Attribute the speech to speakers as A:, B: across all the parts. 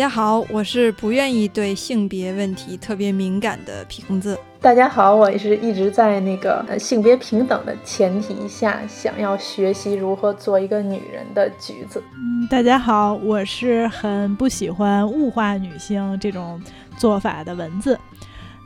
A: 家好，我是不愿意对性别问题特别敏感的瓶子。
B: 大家好，我也是一直在那个性别平等的前提下，想要学习如何做一个女人的橘子。
C: 嗯，大家好，我是很不喜欢物化女性这种做法的蚊子。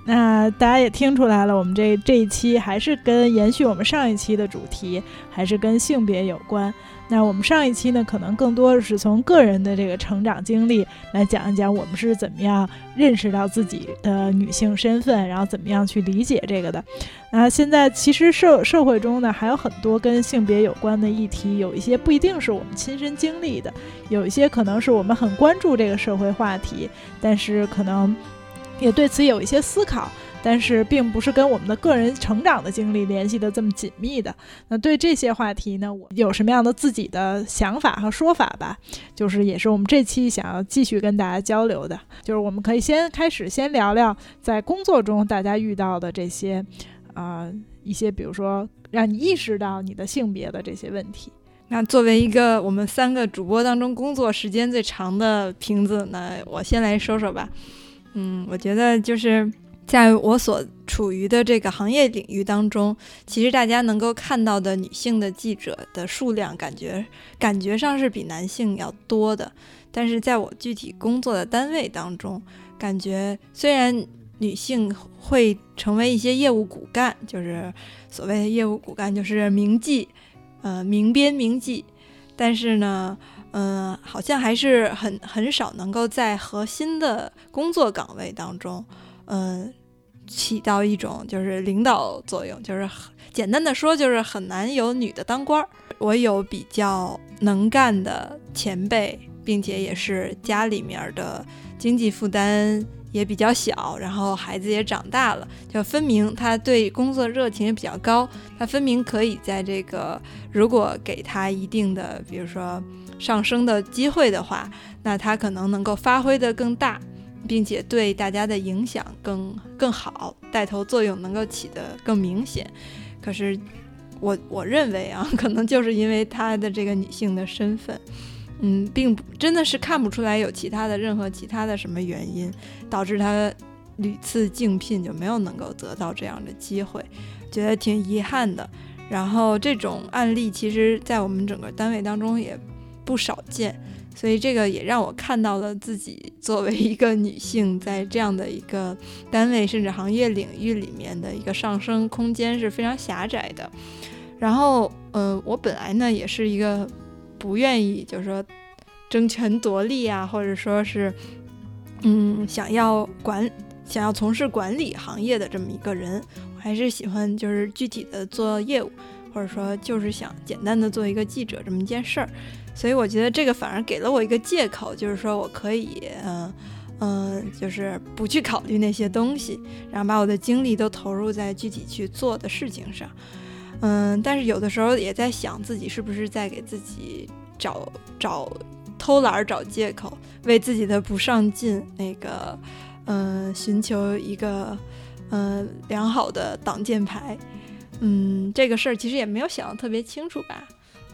C: 那大家也听出来了，我们这这一期还是跟延续我们上一期的主题，还是跟性别有关。那我们上一期呢，可能更多的是从个人的这个成长经历来讲一讲，我们是怎么样认识到自己的女性身份，然后怎么样去理解这个的。那现在其实社社会中呢，还有很多跟性别有关的议题，有一些不一定是我们亲身经历的，有一些可能是我们很关注这个社会话题，但是可能。也对此有一些思考，但是并不是跟我们的个人成长的经历联系的这么紧密的。那对这些话题呢，我有什么样的自己的想法和说法吧？就是也是我们这期想要继续跟大家交流的。就是我们可以先开始先聊聊在工作中大家遇到的这些，啊一些比如说让你意识到你的性别的这些问题。
A: 那作为一个我们三个主播当中工作时间最长的瓶子，那我先来说说吧。嗯，我觉得就是在我所处于的这个行业领域当中，其实大家能够看到的女性的记者的数量，感觉感觉上是比男性要多的。但是在我具体工作的单位当中，感觉虽然女性会成为一些业务骨干，就是所谓的业务骨干，就是名记，呃，名编名记，但是呢。嗯，好像还是很很少能够在核心的工作岗位当中，嗯，起到一种就是领导作用。就是简单的说，就是很难有女的当官儿。我有比较能干的前辈，并且也是家里面的经济负担也比较小，然后孩子也长大了，就分明他对工作热情也比较高。他分明可以在这个如果给他一定的，比如说。上升的机会的话，那他可能能够发挥的更大，并且对大家的影响更更好，带头作用能够起得更明显。可是，我我认为啊，可能就是因为她的这个女性的身份，嗯，并不真的是看不出来有其他的任何其他的什么原因，导致她屡次竞聘就没有能够得到这样的机会，觉得挺遗憾的。然后这种案例，其实在我们整个单位当中也。不少见，所以这个也让我看到了自己作为一个女性，在这样的一个单位甚至行业领域里面的一个上升空间是非常狭窄的。然后，呃，我本来呢也是一个不愿意，就是说争权夺利啊，或者说是，嗯，想要管、想要从事管理行业的这么一个人，我还是喜欢就是具体的做业务，或者说就是想简单的做一个记者这么一件事儿。所以我觉得这个反而给了我一个借口，就是说我可以，嗯嗯，就是不去考虑那些东西，然后把我的精力都投入在具体去做的事情上，嗯，但是有的时候也在想自己是不是在给自己找找偷懒找借口，为自己的不上进那个，嗯，寻求一个嗯良好的挡箭牌，嗯，这个事儿其实也没有想得特别清楚吧。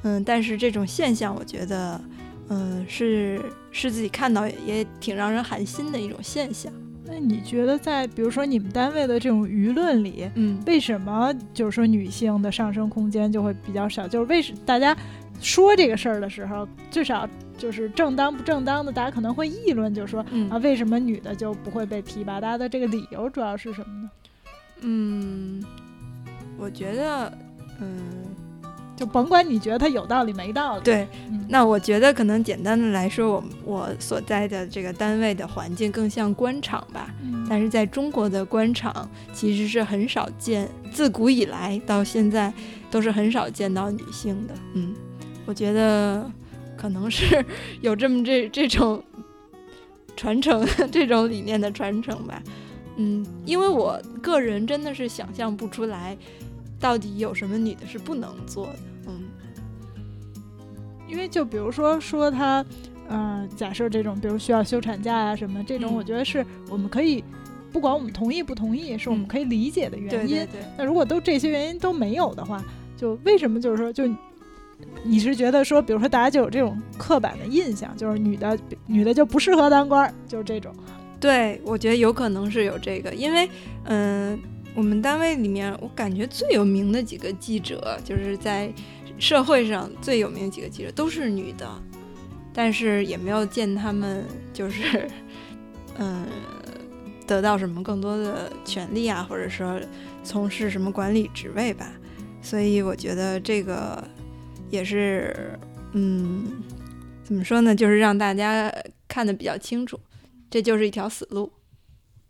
A: 嗯，但是这种现象，我觉得，嗯，是是自己看到也挺让人寒心的一种现象。
C: 那你觉得，在比如说你们单位的这种舆论里，
A: 嗯，
C: 为什么就是说女性的上升空间就会比较少？就是为什大家说这个事儿的时候，至少就是正当不正当的，大家可能会议论，就说啊，为什么女的就不会被提拔？大家的这个理由主要是什么呢？
A: 嗯，我觉得，嗯。
C: 就甭管你觉得它有道理没道理，
A: 对，那我觉得可能简单的来说，我我所在的这个单位的环境更像官场吧。但是在中国的官场其实是很少见，自古以来到现在都是很少见到女性的。嗯，我觉得可能是 有这么这这种传承 这种理念的传承吧。嗯，因为我个人真的是想象不出来，到底有什么女的是不能做的。嗯，
C: 因为就比如说说她，呃，假设这种，比如需要休产假啊什么这种，我觉得是我们可以，不管我们同意不同意，是我们可以理解的原
A: 因。
C: 那如果都这些原因都没有的话，就为什么就是说就？你是觉得说，比如说大家就有这种刻板的印象，就是女的女的就不适合当官儿，就是这种。
A: 对，我觉得有可能是有这个，因为嗯，我们单位里面我感觉最有名的几个记者，就是在社会上最有名的几个记者都是女的，但是也没有见他们就是嗯 得到什么更多的权利啊，或者说从事什么管理职位吧。所以我觉得这个。也是，嗯，怎么说呢？就是让大家看得比较清楚，这就是一条死路。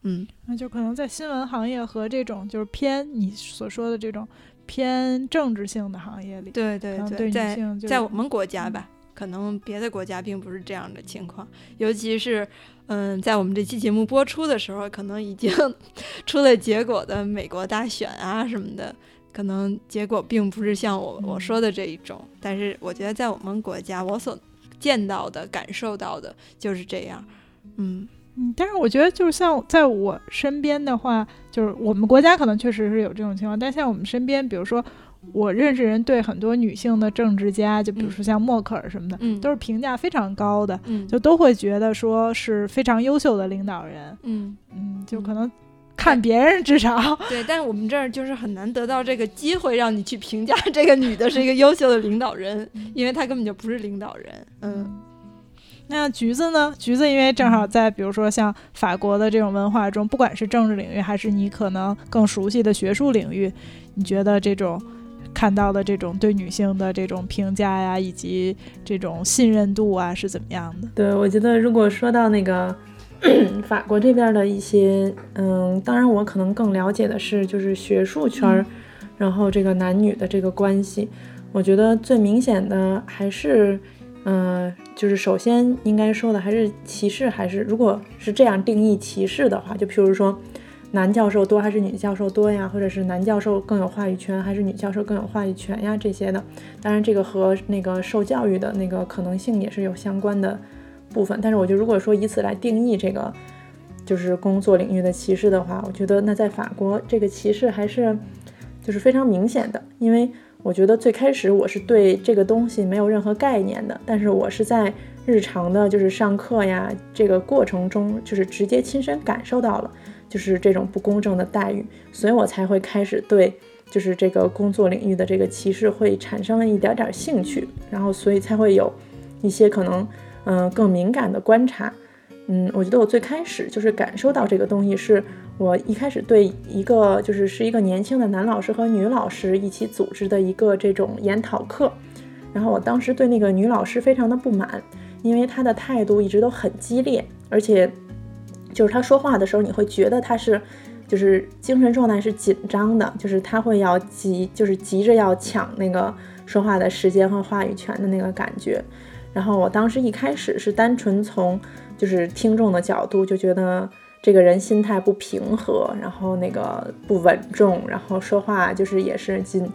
A: 嗯，
C: 那就可能在新闻行业和这种就是偏你所说的这种偏政治性的行业里，
A: 对对对，
C: 在
A: 在我们国家吧，可能别的国家并不是这样的情况。尤其是，嗯，在我们这期节目播出的时候，可能已经 出了结果的美国大选啊什么的。可能结果并不是像我我说的这一种，但是我觉得在我们国家，我所见到的、感受到的就是这样。嗯
C: 嗯，但是我觉得就是像在我身边的话，就是我们国家可能确实是有这种情况，但像我们身边，比如说我认识人对很多女性的政治家，就比如说像默克尔什么的，
A: 嗯，
C: 都是评价非常高的，
A: 嗯，
C: 就都会觉得说是非常优秀的领导人，
A: 嗯
C: 嗯，就可能。看别人至少
A: 对，但是我们这儿就是很难得到这个机会，让你去评价这个女的是一个优秀的领导人，因为她根本就不是领导人。嗯，
C: 那橘子呢？橘子因为正好在比如说像法国的这种文化中，不管是政治领域还是你可能更熟悉的学术领域，你觉得这种看到的这种对女性的这种评价呀，以及这种信任度啊，是怎么样的？
B: 对，我觉得如果说到那个。法国这边的一些，嗯，当然我可能更了解的是，就是学术圈儿，然后这个男女的这个关系，我觉得最明显的还是，嗯，就是首先应该说的还是歧视，还是如果是这样定义歧视的话，就譬如说男教授多还是女教授多呀，或者是男教授更有话语权还是女教授更有话语权呀这些的，当然这个和那个受教育的那个可能性也是有相关的。部分，但是我觉得，如果说以此来定义这个就是工作领域的歧视的话，我觉得那在法国这个歧视还是就是非常明显的。因为我觉得最开始我是对这个东西没有任何概念的，但是我是在日常的就是上课呀这个过程中，就是直接亲身感受到了就是这种不公正的待遇，所以我才会开始对就是这个工作领域的这个歧视会产生了一点点兴趣，然后所以才会有一些可能。嗯，更敏感的观察，嗯，我觉得我最开始就是感受到这个东西，是我一开始对一个就是是一个年轻的男老师和女老师一起组织的一个这种研讨课，然后我当时对那个女老师非常的不满，因为她的态度一直都很激烈，而且就是她说话的时候，你会觉得她是就是精神状态是紧张的，就是她会要急，就是急着要抢那个说话的时间和话语权的那个感觉。然后我当时一开始是单纯从就是听众的角度就觉得这个人心态不平和，然后那个不稳重，然后说话就是也是心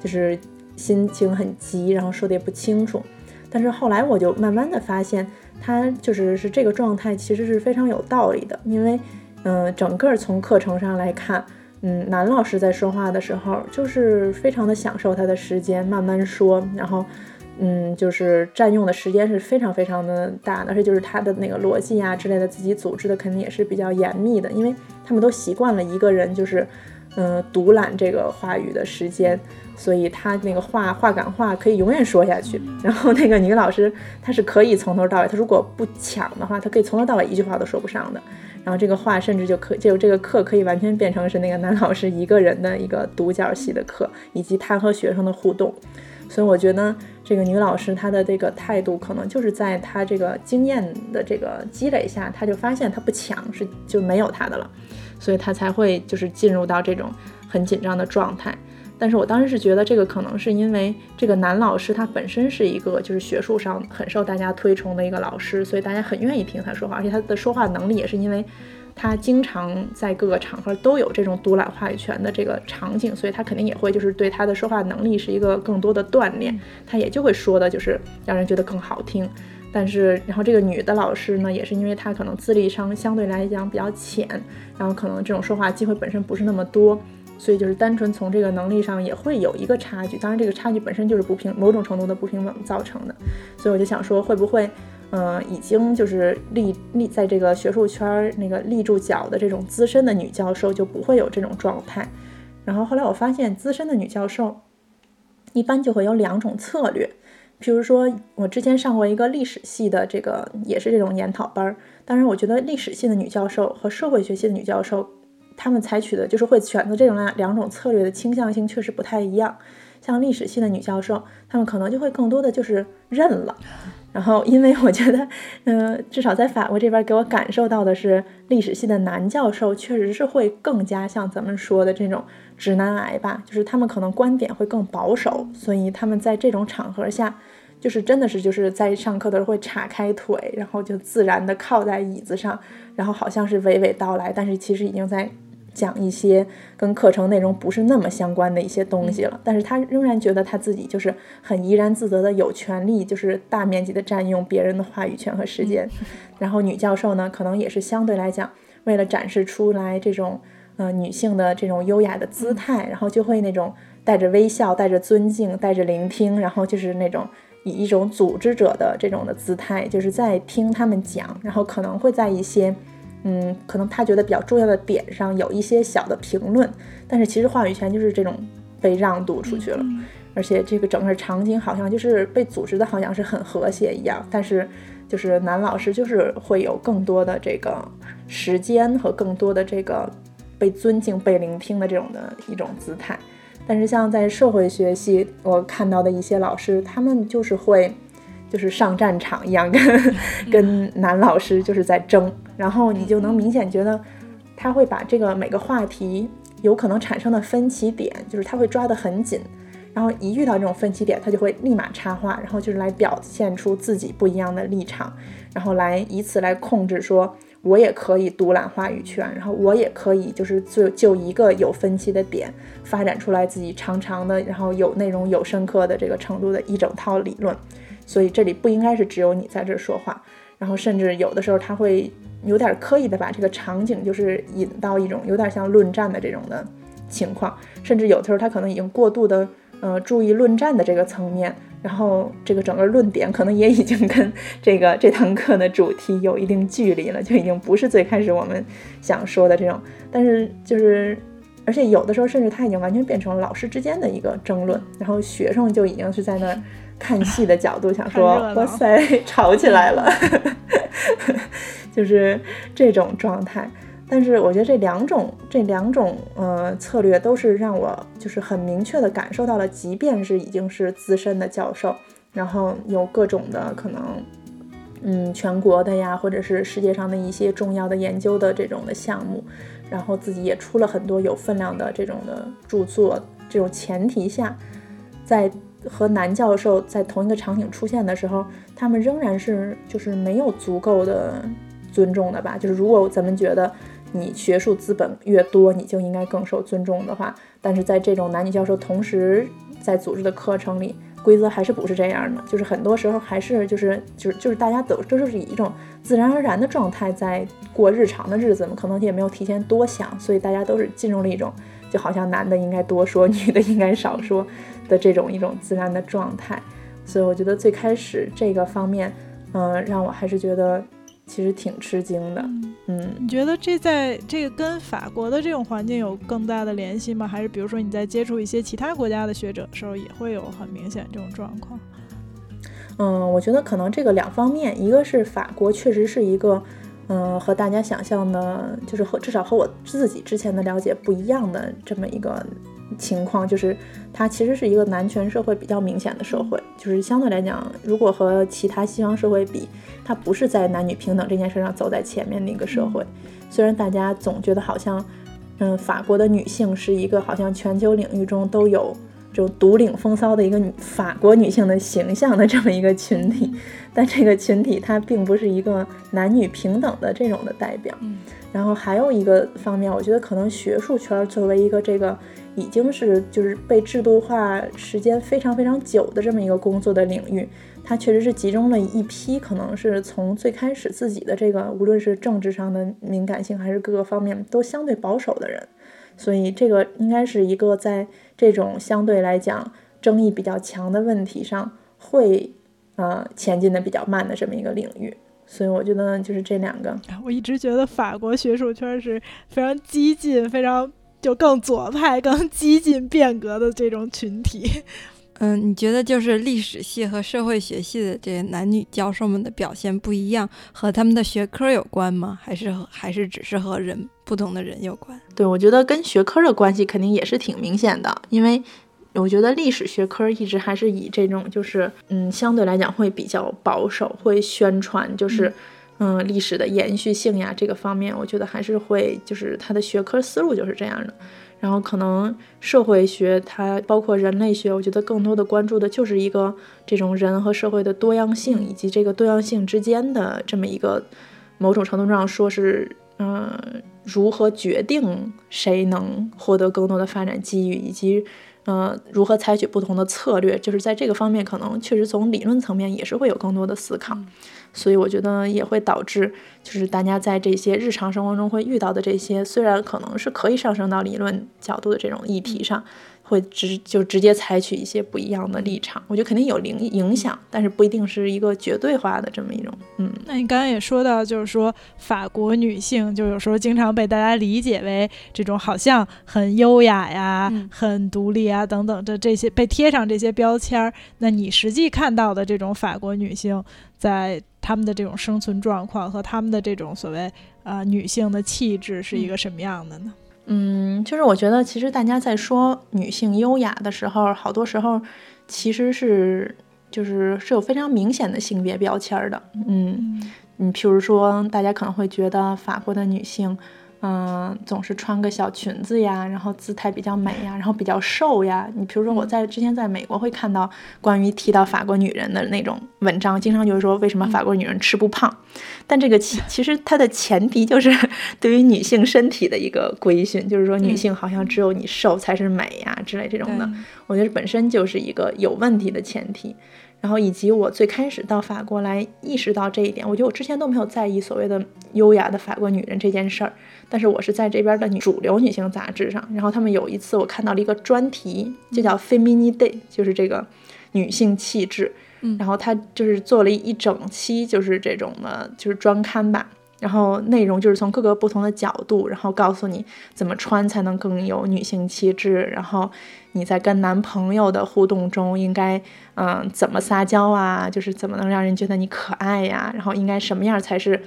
B: 就是心情很急，然后说的也不清楚。但是后来我就慢慢的发现，他就是是这个状态其实是非常有道理的，因为嗯，整个从课程上来看，嗯，男老师在说话的时候就是非常的享受他的时间，慢慢说，然后。嗯，就是占用的时间是非常非常的大的，而且就是他的那个逻辑啊之类的，自己组织的肯定也是比较严密的，因为他们都习惯了一个人就是，嗯，独揽这个话语的时间，所以他那个话话赶话可以永远说下去。然后那个女老师她是可以从头到尾，她如果不抢的话，她可以从头到尾一句话都说不上的。然后这个话甚至就可就这个课可以完全变成是那个男老师一个人的一个独角戏的课，以及他和学生的互动。所以我觉得这个女老师她的这个态度，可能就是在她这个经验的这个积累下，她就发现她不抢是就没有她的了，所以她才会就是进入到这种很紧张的状态。但是我当时是觉得这个可能是因为这个男老师他本身是一个就是学术上很受大家推崇的一个老师，所以大家很愿意听他说话，而且他的说话能力也是因为他经常在各个场合都有这种独揽话语权的这个场景，所以他肯定也会就是对他的说话能力是一个更多的锻炼，他也就会说的就是让人觉得更好听。但是，然后这个女的老师呢，也是因为她可能资历上相对来讲比较浅，然后可能这种说话机会本身不是那么多，所以就是单纯从这个能力上也会有一个差距。当然，这个差距本身就是不平某种程度的不平等造成的。所以我就想说，会不会，嗯，已经就是立立在这个学术圈那个立住脚的这种资深的女教授就不会有这种状态。然后后来我发现，资深的女教授一般就会有两种策略。譬如说，我之前上过一个历史系的这个，也是这种研讨班儿。当然，我觉得历史系的女教授和社会学系的女教授，她们采取的就是会选择这种两两种策略的倾向性确实不太一样。像历史系的女教授，她们可能就会更多的就是认了。然后，因为我觉得，嗯，至少在法国这边给我感受到的是，历史系的男教授确实是会更加像咱们说的这种直男癌吧，就是他们可能观点会更保守，所以他们在这种场合下。就是真的是就是在上课的时候会岔开腿，然后就自然的靠在椅子上，然后好像是娓娓道来，但是其实已经在讲一些跟课程内容不是那么相关的一些东西了。但是他仍然觉得他自己就是很怡然自得的有权利，就是大面积的占用别人的话语权和时间。然后女教授呢，可能也是相对来讲，为了展示出来这种呃女性的这种优雅的姿态，然后就会那种带着微笑、带着尊敬、带着聆听，然后就是那种。以一种组织者的这种的姿态，就是在听他们讲，然后可能会在一些，嗯，可能他觉得比较重要的点上有一些小的评论，但是其实话语权就是这种被让渡出去了，而且这个整个场景好像就是被组织的好像是很和谐一样，但是就是男老师就是会有更多的这个时间和更多的这个被尊敬、被聆听的这种的一种姿态。但是像在社会学系，我看到的一些老师，他们就是会，就是上战场一样，跟跟男老师就是在争，然后你就能明显觉得，他会把这个每个话题有可能产生的分歧点，就是他会抓得很紧，然后一遇到这种分歧点，他就会立马插话，然后就是来表现出自己不一样的立场，然后来以此来控制说。我也可以独揽话语权，然后我也可以就是就就一个有分歧的点发展出来自己长长的，然后有内容、有深刻的这个程度的一整套理论。所以这里不应该是只有你在这说话，然后甚至有的时候他会有点刻意的把这个场景就是引到一种有点像论战的这种的情况，甚至有的时候他可能已经过度的呃注意论战的这个层面。然后这个整个论点可能也已经跟这个 这堂课的主题有一定距离了，就已经不是最开始我们想说的这种。但是就是，而且有的时候甚至他已经完全变成了老师之间的一个争论，然后学生就已经是在那看戏的角度想说，哇塞，吵起来了，就是这种状态。但是我觉得这两种这两种呃策略都是让我就是很明确的感受到了，即便是已经是资深的教授，然后有各种的可能，嗯，全国的呀，或者是世界上的一些重要的研究的这种的项目，然后自己也出了很多有分量的这种的著作，这种前提下，在和男教授在同一个场景出现的时候，他们仍然是就是没有足够的尊重的吧？就是如果咱们觉得。你学术资本越多，你就应该更受尊重的话，但是在这种男女教授同时在组织的课程里，规则还是不是这样的？就是很多时候还是就是就是就是大家都这就是以一种自然而然的状态在过日常的日子嘛，可能也没有提前多想，所以大家都是进入了一种就好像男的应该多说，女的应该少说的这种一种自然的状态。所以我觉得最开始这个方面，嗯，让我还是觉得。其实挺吃惊的，嗯，
C: 你觉得这在这个跟法国的这种环境有更大的联系吗？还是比如说你在接触一些其他国家的学者的时候，也会有很明显这种状况？
B: 嗯，我觉得可能这个两方面，一个是法国确实是一个，嗯，和大家想象的，就是和至少和我自己之前的了解不一样的这么一个。情况就是，它其实是一个男权社会比较明显的社会，就是相对来讲，如果和其他西方社会比，它不是在男女平等这件事上走在前面的一个社会。虽然大家总觉得好像嗯，法国的女性是一个好像全球领域中都有这种独领风骚的一个女法国女性的形象的这么一个群体，但这个群体它并不是一个男女平等的这种的代表。然后还有一个方面，我觉得可能学术圈作为一个这个已经是就是被制度化时间非常非常久的这么一个工作的领域，它确实是集中了一批可能是从最开始自己的这个无论是政治上的敏感性还是各个方面都相对保守的人，所以这个应该是一个在这种相对来讲争议比较强的问题上会呃前进的比较慢的这么一个领域。所以我觉得就是这两个，
C: 我一直觉得法国学术圈是非常激进、非常就更左派、更激进变革的这种群体。
A: 嗯，你觉得就是历史系和社会学系的这些男女教授们的表现不一样，和他们的学科有关吗？还是还是只是和人不同的人有关？
B: 对，我觉得跟学科的关系肯定也是挺明显的，因为。我觉得历史学科一直还是以这种，就是嗯，相对来讲会比较保守，会宣传就是嗯历史的延续性呀这个方面，我觉得还是会就是它的学科思路就是这样的。然后可能社会学它包括人类学，我觉得更多的关注的就是一个这种人和社会的多样性，以及这个多样性之间的这么一个某种程度上说是嗯如何决定谁能获得更多的发展机遇，以及。呃，如何采取不同的策略，就是在这个方面，可能确实从理论层面也是会有更多的思考，所以我觉得也会导致，就是大家在这些日常生活中会遇到的这些，虽然可能是可以上升到理论角度的这种议题上。会直就直接采取一些不一样的立场，我觉得肯定有影影响，但是不一定是一个绝对化的这么一种。嗯，
C: 那你刚刚也说到，就是说法国女性就有时候经常被大家理解为这种好像很优雅呀、很独立啊等等的这些被贴上这些标签儿。那你实际看到的这种法国女性在她们的这种生存状况和她们的这种所谓啊女性的气质是一个什么样的呢？
B: 嗯，就是我觉得，其实大家在说女性优雅的时候，好多时候其实是就是是有非常明显的性别标签的。嗯，你譬如说，大家可能会觉得法国的女性。嗯，总是穿个小裙子呀，然后姿态比较美呀，然后比较瘦呀。你比如说，我在之前在美国会看到关于提到法国女人的那种文章，经常就是说为什么法国女人吃不胖。但这个其其实它的前提就是 对于女性身体的一个规训，就是说女性好像只有你瘦才是美呀之类这种的。我觉得本身就是一个有问题的前提。然后以及我最开始到法国来意识到这一点，我觉得我之前都没有在意所谓的优雅的法国女人这件事儿。但是我是在这边的主流女性杂志上，然后他们有一次我看到了一个专题，就叫 Feminine Day，就是这个女性气质。
A: 嗯，
B: 然后他就是做了一整期，就是这种的，就是专刊吧。然后内容就是从各个不同的角度，然后告诉你怎么穿才能更有女性气质。然后你在跟男朋友的互动中应该，嗯，怎么撒娇啊？就是怎么能让人觉得你可爱呀？然后应该什么样才是？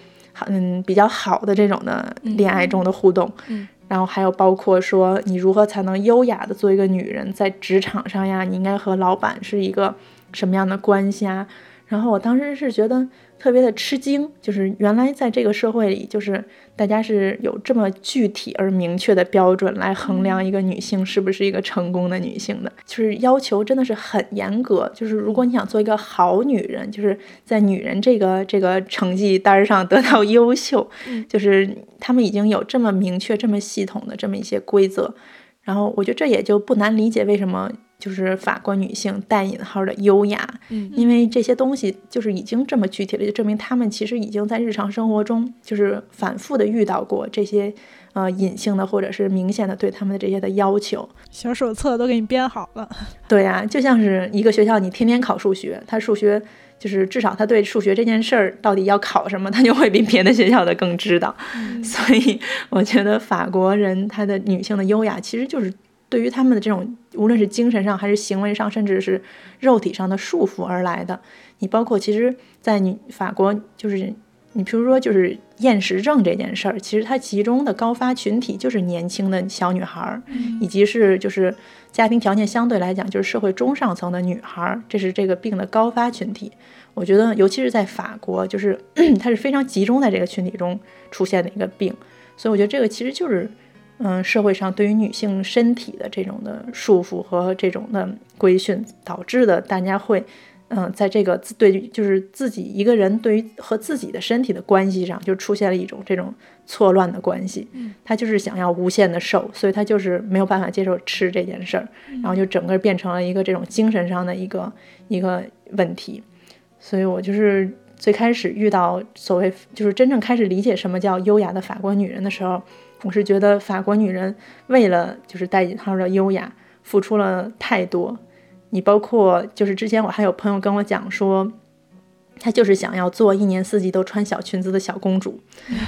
B: 嗯，比较好的这种的恋爱中的互动，
A: 嗯，
B: 然后还有包括说你如何才能优雅的做一个女人，在职场上呀，你应该和老板是一个什么样的关系啊？然后我当时是觉得。特别的吃惊，就是原来在这个社会里，就是大家是有这么具体而明确的标准来衡量一个女性是不是一个成功的女性的，就是要求真的是很严格。就是如果你想做一个好女人，就是在女人这个这个成绩单上得到优秀，就是他们已经有这么明确、这么系统的这么一些规则。然后我觉得这也就不难理解为什么。就是法国女性带引号的优雅，
A: 嗯，
B: 因为这些东西就是已经这么具体了，就证明他们其实已经在日常生活中就是反复的遇到过这些呃隐性的或者是明显的对他们的这些的要求。
C: 小手册都给你编好了。
B: 对呀，就像是一个学校，你天天考数学，他数学就是至少他对数学这件事儿到底要考什么，他就会比别的学校的更知道。所以我觉得法国人他的女性的优雅其实就是。对于他们的这种，无论是精神上还是行为上，甚至是肉体上的束缚而来的，你包括其实，在你法国，就是你比如说就是厌食症这件事儿，其实它其中的高发群体就是年轻的小女孩儿，以及是就是家庭条件相对来讲就是社会中上层的女孩儿，这是这个病的高发群体。我觉得，尤其是在法国，就是 它是非常集中在这个群体中出现的一个病，所以我觉得这个其实就是。嗯，社会上对于女性身体的这种的束缚和这种的规训，导致的大家会，嗯，在这个对就是自己一个人对于和自己的身体的关系上，就出现了一种这种错乱的关系。
A: 嗯，
B: 他就是想要无限的瘦，所以他就是没有办法接受吃这件事儿，然后就整个变成了一个这种精神上的一个一个问题。所以我就是最开始遇到所谓就是真正开始理解什么叫优雅的法国女人的时候。我是觉得法国女人为了就是带引号的优雅，付出了太多。你包括就是之前我还有朋友跟我讲说，她就是想要做一年四季都穿小裙子的小公主。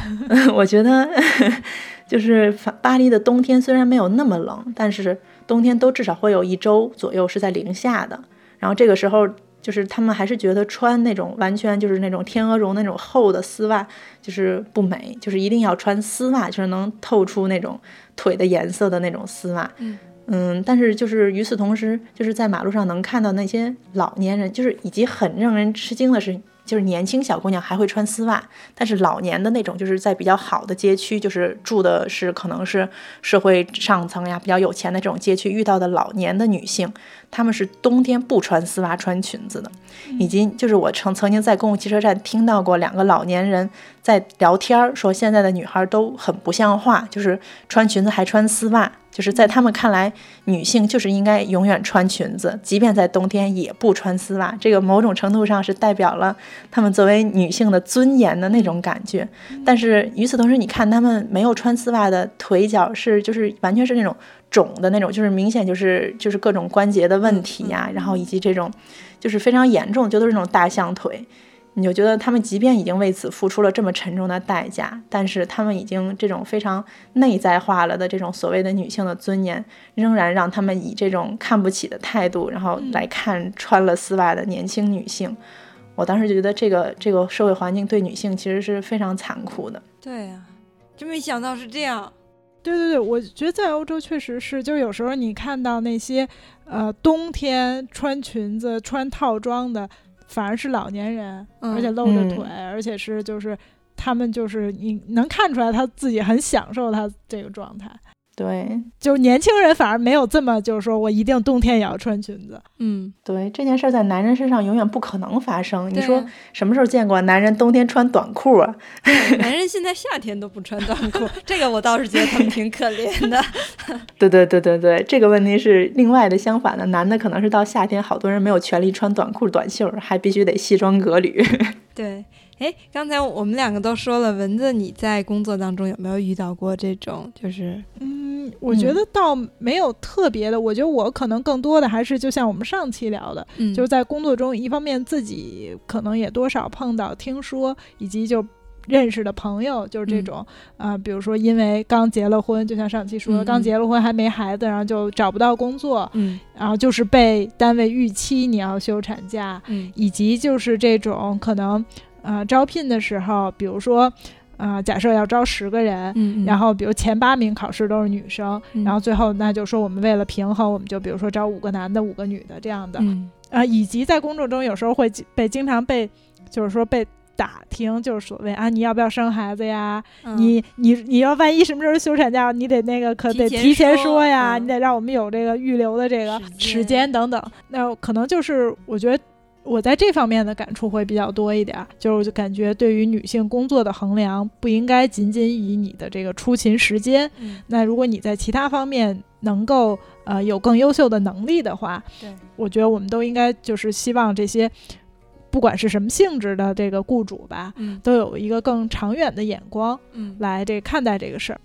B: 我觉得 就是法巴黎的冬天虽然没有那么冷，但是冬天都至少会有一周左右是在零下的。然后这个时候。就是他们还是觉得穿那种完全就是那种天鹅绒那种厚的丝袜就是不美，就是一定要穿丝袜，就是能透出那种腿的颜色的那种丝袜。
A: 嗯
B: 嗯，但是就是与此同时，就是在马路上能看到那些老年人，就是以及很让人吃惊的是。就是年轻小姑娘还会穿丝袜，但是老年的那种，就是在比较好的街区，就是住的是可能是社会上层呀，比较有钱的这种街区遇到的老年的女性，她们是冬天不穿丝袜穿裙子的，以及就是我曾曾经在公共汽车站听到过两个老年人在聊天儿，说现在的女孩都很不像话，就是穿裙子还穿丝袜。就是在他们看来，女性就是应该永远穿裙子，即便在冬天也不穿丝袜。这个某种程度上是代表了他们作为女性的尊严的那种感觉。但是与此同时，你看他们没有穿丝袜的腿脚是就是完全是那种肿的那种，就是明显就是就是各种关节的问题呀，然后以及这种就是非常严重，就都是那种大象腿。你就觉得他们即便已经为此付出了这么沉重的代价，但是他们已经这种非常内在化了的这种所谓的女性的尊严，仍然让他们以这种看不起的态度，然后来看穿了丝袜的年轻女性。我当时就觉得这个这个社会环境对女性其实是非常残酷的。
A: 对呀，真没想到是这样。
C: 对对对，我觉得在欧洲确实是，就是有时候你看到那些呃冬天穿裙子、穿套装的。反而是老年人，而且露着腿，而且是就是他们就是你能看出来他自己很享受他这个状态。
B: 对，
C: 就是年轻人反而没有这么就是说我一定冬天也要穿裙子。
A: 嗯，
B: 对，这件事在男人身上永远不可能发生。你说什么时候见过男人冬天穿短裤啊？
A: 男人现在夏天都不穿短裤，这个我倒是觉得他们挺可怜的。
B: 对对对对对，这个问题是另外的相反的，男的可能是到夏天，好多人没有权利穿短裤短袖，还必须得西装革履。
A: 对。哎，刚才我们两个都说了，蚊子，你在工作当中有没有遇到过这种？就是，
C: 嗯，我觉得倒没有特别的。我觉得我可能更多的还是就像我们上期聊的，就是在工作中，一方面自己可能也多少碰到、听说，以及就认识的朋友，就是这种啊，比如说因为刚结了婚，就像上期说，刚结了婚还没孩子，然后就找不到工作，
A: 嗯，
C: 然后就是被单位预期你要休产假，
A: 嗯，
C: 以及就是这种可能。呃，招聘的时候，比如说，呃，假设要招十个人，
A: 嗯，
C: 然后比如前八名考试都是女生，然后最后那就说我们为了平衡，我们就比如说招五个男的，五个女的这样的，
A: 嗯，
C: 啊，以及在工作中有时候会被经常被，就是说被打听，就是所谓啊，你要不要生孩子呀？你你你要万一什么时候休产假，你得那个可得提前说呀，你得让我们有这个预留的这个时间等等。那可能就是我觉得。我在这方面的感触会比较多一点，就是我就感觉对于女性工作的衡量不应该仅仅以你的这个出勤时间。那如果你在其他方面能够呃有更优秀的能力的话，
A: 对，
C: 我觉得我们都应该就是希望这些不管是什么性质的这个雇主吧，都有一个更长远的眼光，来这看待这个事儿。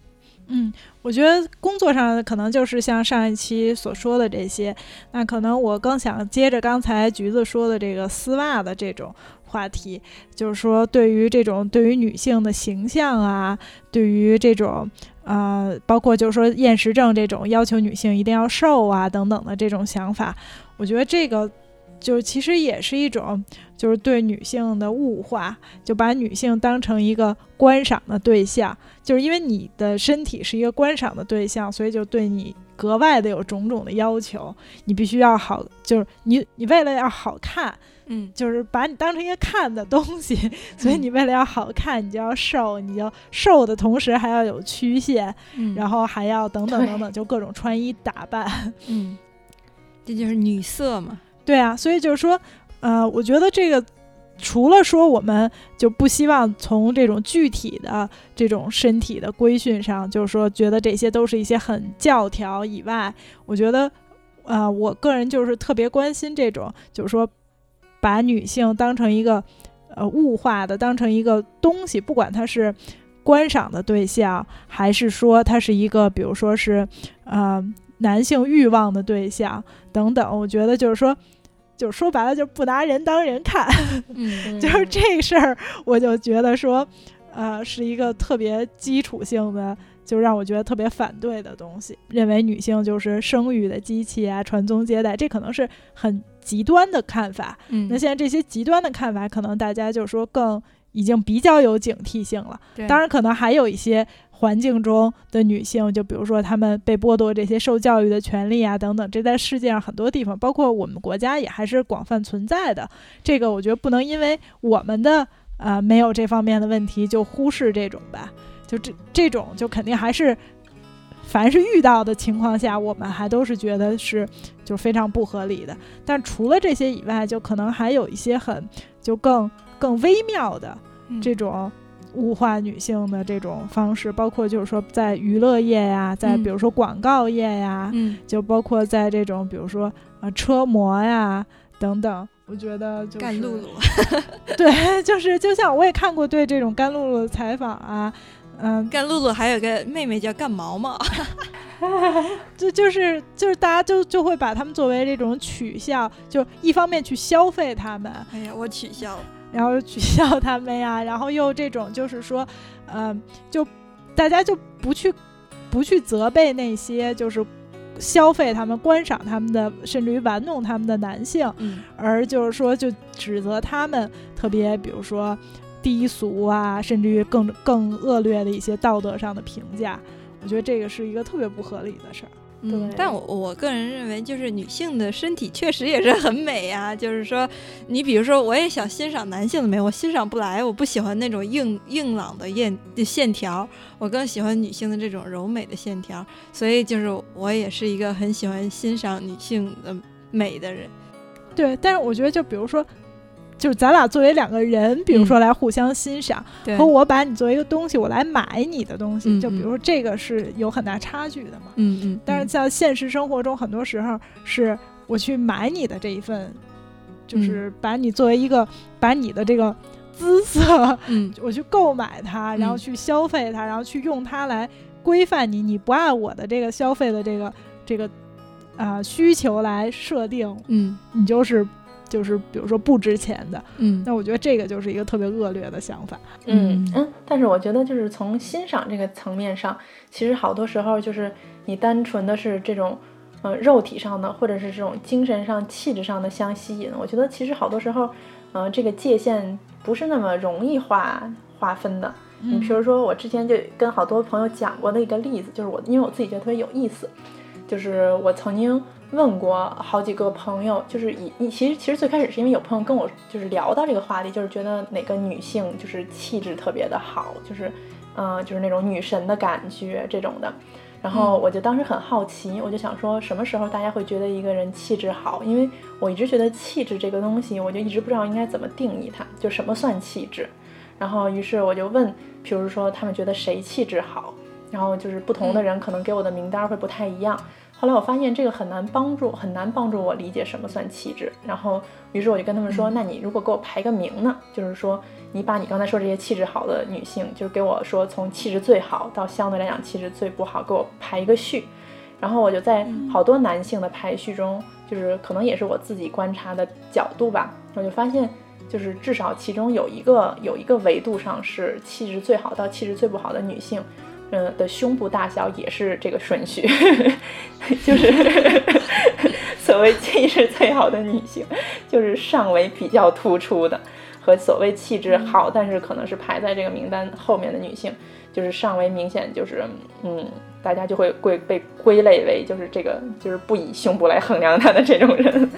C: 嗯，我觉得工作上可能就是像上一期所说的这些，那可能我更想接着刚才橘子说的这个丝袜的这种话题，就是说对于这种对于女性的形象啊，对于这种呃，包括就是说厌食症这种要求女性一定要瘦啊等等的这种想法，我觉得这个就其实也是一种，就是对女性的物化，就把女性当成一个观赏的对象，就是因为你的身体是一个观赏的对象，所以就对你格外的有种种的要求，你必须要好，就是你你为了要好看，
A: 嗯，
C: 就是把你当成一个看的东西，所以你为了要好看，你就要瘦，你就瘦的同时还要有曲线，
A: 嗯
C: 然后还要等等等等，就各种穿衣打扮。
A: 嗯，这就是女色嘛。
C: 对啊，所以就是说，呃，我觉得这个除了说我们就不希望从这种具体的这种身体的规训上，就是说觉得这些都是一些很教条以外，我觉得，呃，我个人就是特别关心这种，就是说把女性当成一个呃物化的，当成一个东西，不管它是。观赏的对象，还是说它是一个，比如说是，呃，男性欲望的对象等等。我觉得就是说，就是说白了，就不拿人当人看，
A: 嗯
C: 就是这事儿，我就觉得说，呃，是一个特别基础性的，就让我觉得特别反对的东西。认为女性就是生育的机器啊，传宗接代，这可能是很极端的看法。
A: 嗯，
C: 那现在这些极端的看法，可能大家就说更已经比较有警惕性了。当然，可能还有一些环境中的女性，就比如说她们被剥夺这些受教育的权利啊等等，这在世界上很多地方，包括我们国家也还是广泛存在的。这个我觉得不能因为我们的呃没有这方面的问题就忽视这种吧，就这这种就肯定还是。凡是遇到的情况下，我们还都是觉得是就非常不合理的。但除了这些以外，就可能还有一些很就更更微妙的
A: 嗯
C: 这种物化女性的这种方式，包括就是说在娱乐业呀，在
A: 嗯
C: 比如说广告业呀，
A: 嗯。
C: 就包括在这种比如说呃车模呀等等。我觉得就是
A: 干露露，
C: 对，就是就像我也看过对这种干露露的采访啊，嗯、
A: 干露露还有个妹妹叫干毛毛，
C: 就就是就是大家就就会把他们作为这种取笑，就一方面去消费他们，
A: 哎呀，我取笑了。
C: 然后取笑他们呀，然后又这种就是说，嗯、就大家就不去不去责备那些就是消费他们、观赏他们的，甚至于玩弄他们的男性，
A: 嗯
C: 而就是说就指责他们特别，比如说低俗啊，甚至于更更恶劣的一些道德上的评价。我觉得这个是一个特别不合理的事儿。
A: 嗯，但我我个人认为，就是女性的身体确实也是很美呀、就是说，你比如说，我也想欣赏男性的美，我欣赏不来，我不喜欢那种硬硬朗的线线条，我更喜欢女性的这种柔美的线条。所以，就是我也是一个很喜欢欣赏女性的美的人。
C: 对，但是我觉得就比如说。就是咱俩作为两个人，比如说来互相欣赏，
A: 对
C: 和我把你作为一个东西，我来买你的东西，
A: 嗯
C: 就比如说这个是有很大差距的嘛。
A: 嗯嗯，
C: 但是在现实生活中，很多时候是我去买你的这一份，就是把你作为一个把你的这个姿色，
A: 嗯
C: 我去购买它，然后
A: 嗯
C: 去消费它，然后去用它来规范你。你不按我的这个消费的这个这个啊、需求来设定，
A: 嗯
C: 你就是就是比如说不值钱的。
A: 嗯
C: 那我觉得这个就是一个特别恶劣的想法。
A: 嗯
B: 嗯嗯，但是我觉得就是从欣赏这个层面上，其实好多时候就是你单纯的是这种，呃，肉体上的或者是这种精神上、气质上的相吸引。我觉得其实好多时候，呃，这个界限不是那么容易划划分的。你比如说，我之前就跟好多朋友讲过的一个例子，就是我因为我自己觉得特别有意思，就是我曾经问过好几个朋友，就是以你其实其实最开始是因为有朋友跟我就是聊到这个话题，就是觉得哪个女性就是气质特别的好，就是嗯、呃就是那种女神的感觉这种的。然后我就当时很好奇，我就想说什么时候大家会觉得一个人气质好？因为我一直觉得气质这个东西，我就一直不知道应该怎么定义它，就什么算气质。然后于是我就问，比如说他们觉得谁气质好，然后就是不同的人可能给我的名单会不太一样。后来我发现这个很难帮助，很难帮助我理解什么算气质。然后于是我就跟他们说，那你如果给我排个名呢？就是说你把你刚才说这些气质好的女性，就是给我说从气质最好到相对来讲气质最不好，给我排一个序。然后我就在好多男性的排序中，就是可能也是我自己观察的角度吧，我就发现，就是至少其中有一个有一个维度上是气质最好到气质最不好的女性，呃的胸部大小也是这个顺序，就是，所所谓气质最好的女性，就是上围比较突出的，和所谓气质好，但是可能是排在这个名单后面的女性，就是上围明显就是嗯，大家就会归被归类为就是这个就是不以胸部来衡量她的这种人。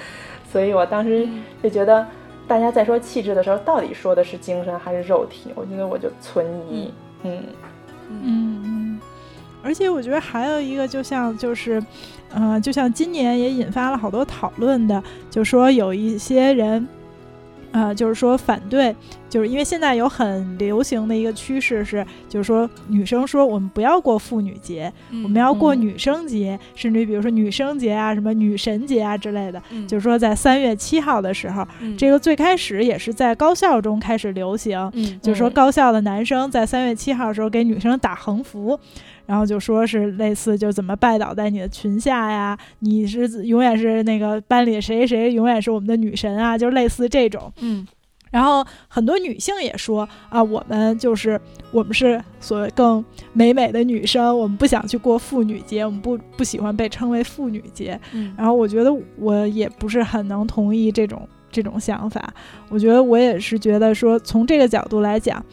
B: 所以我当时就觉得，大家在说气质的时候，到底说的是精神还是肉体？我觉得我就存疑。嗯
C: 且我觉得还有一个，就像就是，嗯，就像今年也引发了好多讨论的，就说有一些人。啊，就是说反对，就是因为现在有很流行的一个趋势是，就是说女生说我们不要过妇女节，我们要过女生节，甚至于比如说女生节啊、什么女神节啊之类的，就是说在三月七号的时候，这个最开始也是在高校中开始流行，就是说高校的男生在三月七号的时候给女生打横幅。然后就说是类似，就怎么拜倒在你的裙下呀？你是永远是那个班里谁谁永远是我们的女神啊？就类似这种。
A: 嗯。
C: 然后很多女性也说啊，我们就是我们是所谓更美美的女生，我们不想去过妇女节，我们不不喜欢被称为妇女节。
A: 嗯。
C: 然后我觉得我也不是很能同意这种这种想法。我觉得我也是觉得说，从这个角度来讲，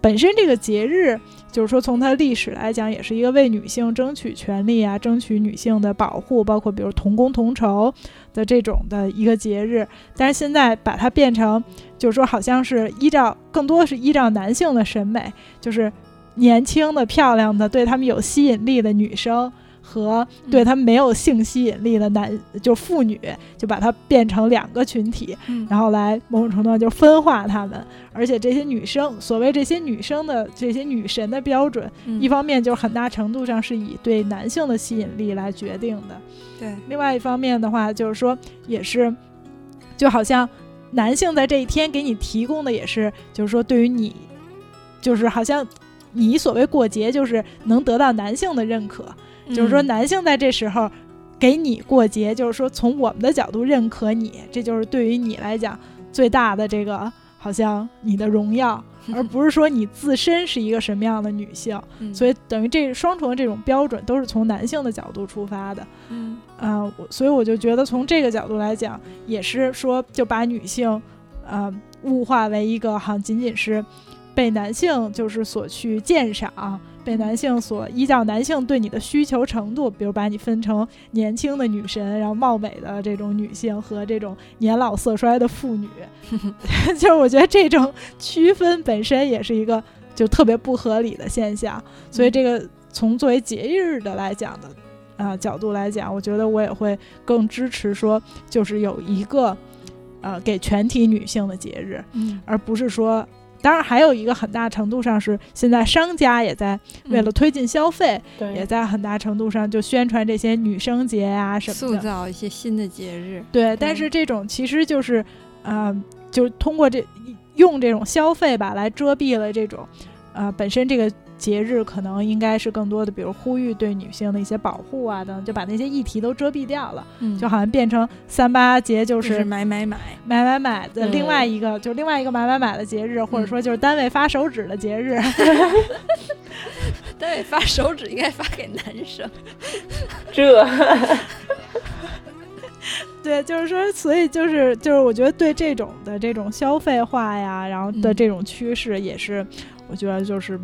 C: 本身这个节日。就是说，从它历史来讲，也是一个为女性争取权利啊，争取女性的保护，包括比如同工同酬的这种的一个节日。但是现在把它变成，就是说，好像是依照更多是依照男性的审美，就是年轻的、漂亮的、对他们有吸引力的女生。和对他没有性吸引力的男，就妇女，就把它变成两个群体，然后来某种程度上就分化他们。而且这些女生，所谓这些女生的这些女神的标准，一方面就是很大程度上是以对男性的吸引力来决定的。
A: 对，
C: 另外一方面的话，就是说也是，就好像男性在这一天给你提供的也是，就是说对于你，就是好像你所谓过节，就是能得到男性的认可。就是说，男性在这时候给你过节，就是说从我们的角度认可你，这就是对于你来讲最大的这个好像你的荣耀，而不是说你自身是一个什么样的女性。所以等于这双重的这种标准都是从男性的角度出发的。
A: 嗯
C: 啊，所以我就觉得从这个角度来讲，也是说就把女性呃物化为一个好像仅仅是被男性就是所去鉴赏。被男性所依照男性对你的需求程度，比如把你分成年轻的女神，然后貌美的这种女性和这种年老色衰的妇女，就是我觉得这种区分本身也是一个就特别不合理的现象。所以这个从作为节日的来讲的啊角度来讲，我觉得我也会更支持说，就是有一个呃给全体女性的节日，
A: 嗯，
C: 而不是说。当然，还有一个很大程度上是现在商家也在为了推进消费，也在很大程度上就宣传这些女生节啊什
A: 么的，塑造一些新的节日。
C: 对，但是这种其实就是，呃，就通过这用这种消费吧来遮蔽了这种，呃，本身这个。节日可能应该是更多的，比如呼吁对女性的一些保护啊等，就把那些议题都遮蔽掉了，就好像变成三八节就是
A: 买买买。
C: 买买买的另外一个，就另外一个买买买的节日，或者说就是单位发手指的节日。
A: 单位发手指应该发给男生，
B: 这，
C: 对，就是说，所以就是就是，我觉得对这种的这种消费化呀，然后的这种趋势，也是我觉得就是。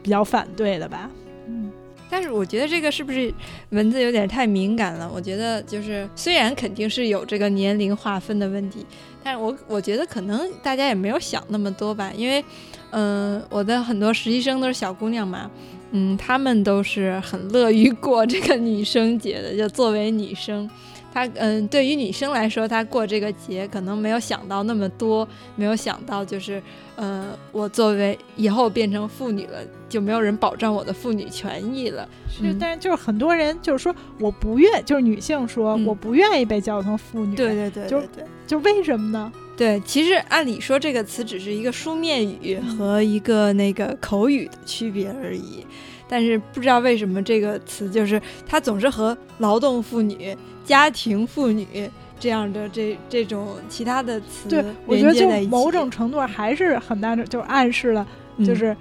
C: 比较反对的吧，
A: 嗯，但是我觉得这个是不是文字有点太敏感了？我觉得就是虽然肯定是有这个年龄划分的问题，但是我我觉得可能大家也没有想那么多吧，因为，嗯，我的很多实习生都是小姑娘嘛，嗯，她们都是很乐于过这个女生节的，就作为女生。她嗯，对于女生来说，她过这个节可能没有想到那么多，没有想到就是，呃，我作为以后变成妇女了，就没有人保障我的妇女权益了。
C: 是，但是就是很多人就是说，我不愿，就是女性说我不愿意被叫成妇女。
A: 对对对，
C: 就
A: 对，
C: 就为什么呢？
A: 对，其实按理说这个词只是一个书面语和一个那个口语的区别而已。但是不知道为什么这个词就是它总是和劳动妇女、家庭妇女这样的这这种其他的词
C: 对，我觉得就某种程度还是很大的，就暗示了，就是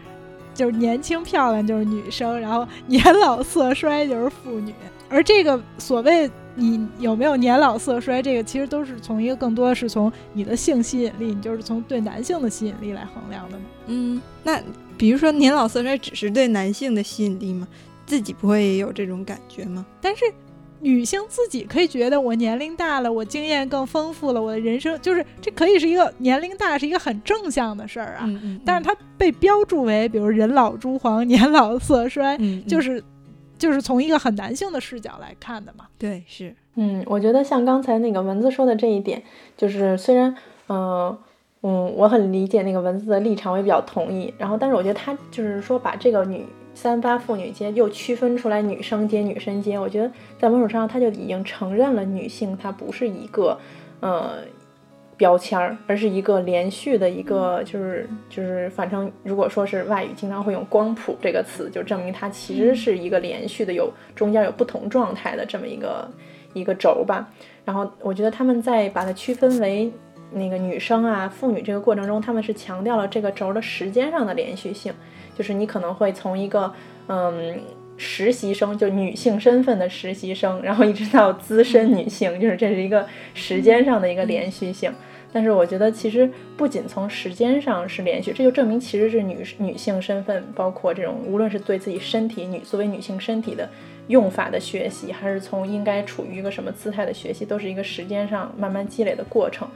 C: 就是年轻漂亮就是女生，然后年老色衰就是妇女。而这个所谓你有没有年老色衰，这个其实都是从一个更多是从你的性吸引力，你就是从对男性的吸引力来衡量的嘛。
A: 嗯，那比如说年老色衰只是对男性的吸引力吗？自己不会也有这种感觉吗？
C: 但是女性自己可以觉得我年龄大了，我经验更丰富了，我的人生就是这可以是一个年龄大是一个很正向的事儿啊。
A: 嗯嗯，
C: 但是它被标注为比如人老珠黄、年老色衰，
A: 嗯，
C: 就是就是从一个很男性的视角来看的嘛。
A: 对，是，
B: 嗯，我觉得像刚才那个蚊子说的这一点，就是虽然，嗯嗯，我很理解那个文字的立场，我也比较同意。然后，但是我觉得他就是说把这个女三八妇女节又区分出来女生节、女生节，我觉得在某种上他就已经承认了女性她不是一个，呃。标签儿，而是一个连续的一个，就是就是，反正如果说是外语，经常会用“光谱”这个词，就证明它其实是一个连续的，有中间有不同状态的这么一个一个轴吧。然后我觉得他们在把它区分为那个女生啊、妇女这个过程中，他们是强调了这个轴的时间上的连续性，就是你可能会从一个嗯实习生，就女性身份的实习生，然后一直到资深女性，就是这是一个时间上的一个连续性。但是我觉得，其实不仅从时间上是连续，这就证明其实是女女性身份，包括这种无论是对自己身体女作为女性身体的用法的学习，还是从应该处于一个什么姿态的学习，都是一个时间上慢慢积累的过程。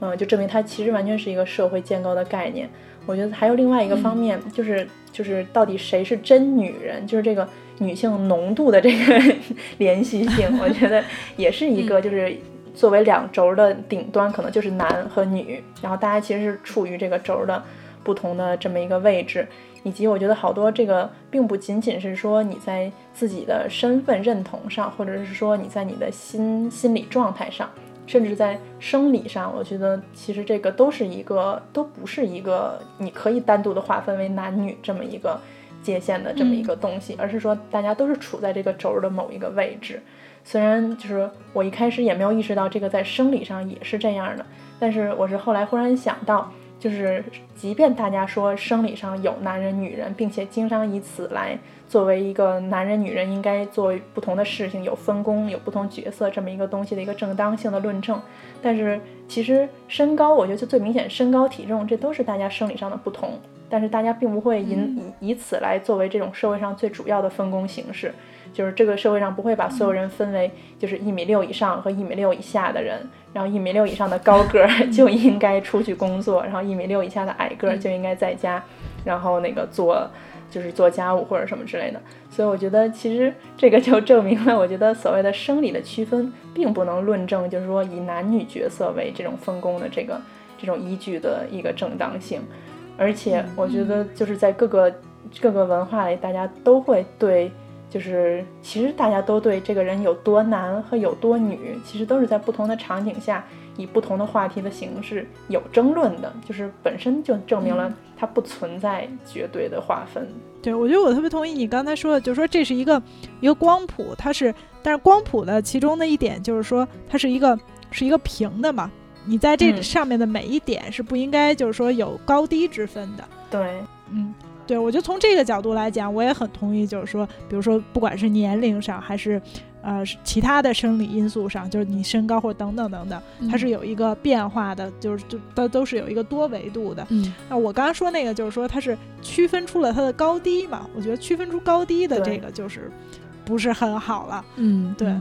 B: 嗯，就证明它其实完全是一个社会建构的概念。我觉得还有另外一个方面，就是就是到底谁是真女人，就是这个女性浓度的这个连续性，我觉得也是一个就是。作为两轴的顶端，可能就是男和女，然后大家其实是处于这个轴的不同的这么一个位置，以及我觉得好多这个并不仅仅是说你在自己的身份认同上，或者是说你在你的心心理状态上，甚至在生理上，我觉得其实这个都是一个都不是一个你可以单独的划分为男女这么一个界限的这么一个东西，而是说大家都是处在这个轴的某一个位置。虽然就是我一开始也没有意识到这个在生理上也是这样的，但是我是后来忽然想到，就是即便大家说生理上有男人女人，并且经常以此来作为一个男人女人应该做不同的事情、有分工、有不同角色这么一个东西的一个正当性的论证，但是其实身高，我觉得就最明显，身高体重这都是大家生理上的不同，但是大家并不会以以以此来作为这种社会上最主要的分工形式。就是这个社会上不会把所有人分为就是一米六以上和一米六以下的人，然后一米六以上的高个儿就应该出去工作，然后一米六以下的矮个儿就应该在家，然后那个做就是做家务或者什么之类的。所以我觉得其实这个就证明了，我觉得所谓的生理的区分并不能论证，就是说以男女角色为这种分工的这个这种依据的一个正当性。而且我觉得就是在各个各个文化里，大家都会对。就是其实大家都对这个人有多男和有多女，其实都是在不同的场景下以不同的话题的形式有争论的。就是本身就证明了它不存在绝对的划分。
C: 对，我觉得我特别同意你刚才说的，就是说这是一个一个光谱，它是，但是光谱的其中的一点就是说它是一个是一个平的嘛，你在这上面的每一点是不应该就是说有高低之分的。
B: 对，
C: 嗯。对，我觉得从这个角度来讲，我也很同意，就是说，比如说，不管是年龄上，还是呃其他的生理因素上，就是你身高或等等等等，它是有一个变化的，就是就都都是有一个多维度的。
A: 嗯，
C: 那我刚刚说那个，就是说它是区分出了它的高低嘛？我觉得区分出高低的这个就是不是很好了。
A: 嗯，
C: 对。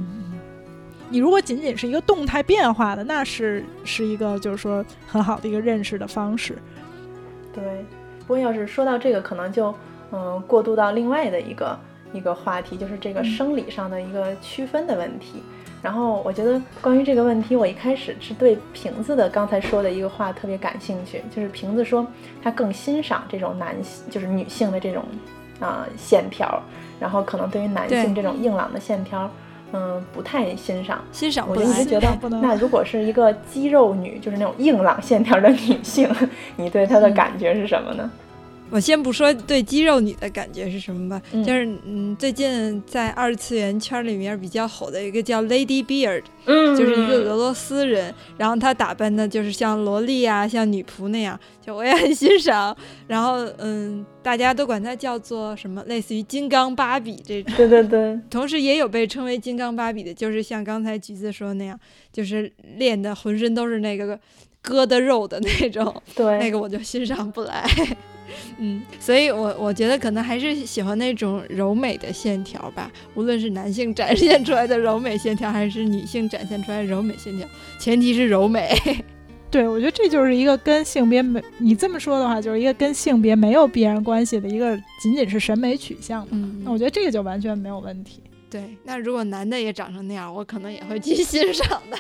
C: 你如果仅仅是一个动态变化的，那是是一个就是说很好的一个认识的方式。
B: 对。不过，要是说到这个，可能就，嗯，过渡到另外的一个一个话题，就是这个生理上的一个区分的问题。然后，我觉得关于这个问题，我一开始是对瓶子的刚才说的一个话特别感兴趣，就是瓶子说他更欣赏这种男性，就是女性的这种啊线条，然后可能对于男性这种硬朗的线条。嗯，不太欣赏，
A: 欣赏。
B: 我就一直觉得，那如果是一个肌肉女，就是那种硬朗线条的女性，你对她的感觉是什么呢？
A: 我先不说对肌肉女的感觉是什么吧，
B: 嗯
A: 就是嗯，最近在二次元圈里面比较火的一个叫 Lady Beard，
B: 嗯
A: 就是一个俄罗斯人，然后她打扮的就是像萝莉啊，像女仆那样，就我也很欣赏。然后嗯，大家都管她叫做什么，类似于金刚芭比这种。
B: 对 对对，
A: 同时也有被称为金刚芭比的，就是像刚才橘子说那样，就是练的浑身都是那个疙瘩肉的那种。
B: 对，
A: 那个我就欣赏不来。嗯，所以我我觉得可能还是喜欢那种柔美的线条吧，无论是男性展现出来的柔美线条，还是女性展现出来的柔美线条，前提是柔美。
C: 对，我觉得这就是一个跟性别没你这么说的话，就是一个跟性别没有必然关系的一个，仅仅是审美取向嘛。
A: 嗯
C: 那我觉得这个就完全没有问题。
A: 对。那如果男的也长成那样，我可能也会去 欣赏的。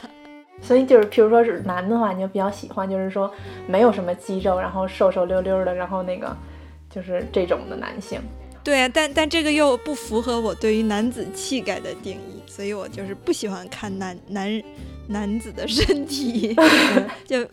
B: 所以就是，譬如说是男的话，你就比较喜欢，就是说没有什么肌肉，然后瘦瘦溜溜的，然后那个就是这种的男性。
A: 对啊，但但这个又不符合我对于男子气概的定义，所以我就是不喜欢看男男 男子的身体，就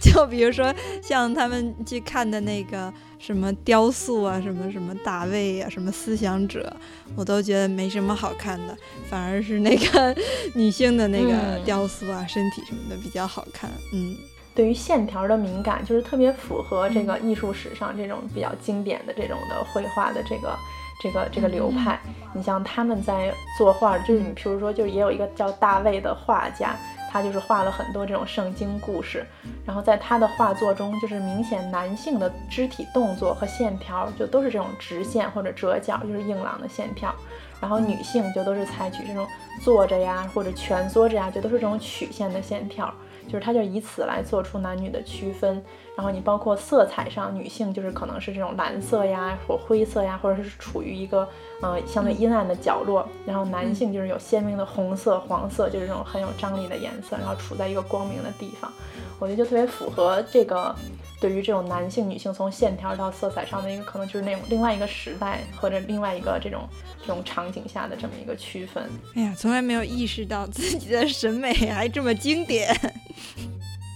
A: 就比如说像他们去看的那个什么雕塑啊，什么什么大卫啊，什么思想者，我都觉得没什么好看的，反而是那个 女性的那个
B: 嗯。
A: 雕塑啊，身体什么的比较好看，嗯。
B: 对于线条的敏感，就是特别符合这个艺术史上这种比较经典的这种的绘画的这个这个这个流派。你像他们在作画，就是你譬如说，就是也有一个叫大卫的画家，他就是画了很多这种圣经故事，然后在他的画作中，就是明显男性的肢体动作和线条就都是这种直线或者折角，就是硬朗的线条。然后女性就都是采取这种坐着呀或者蜷缩着呀，就都是这种曲线的线条。就是他就以此来做出男女的区分。然后你包括色彩上，女性就是可能是这种蓝色呀，或灰色呀，或者是处于一个呃相对阴暗的角落。然后男性就是有鲜明的红色、黄色，就是这种很有张力的颜色，然后处在一个光明的地方。我觉得就特别符合这个对于这种男性、女性从线条到色彩上的一个可能就是那种另外一个时代或者另外一个这种这种场景下的这么一个区分。
A: 哎呀，从来没有意识到自己的审美还这么经典。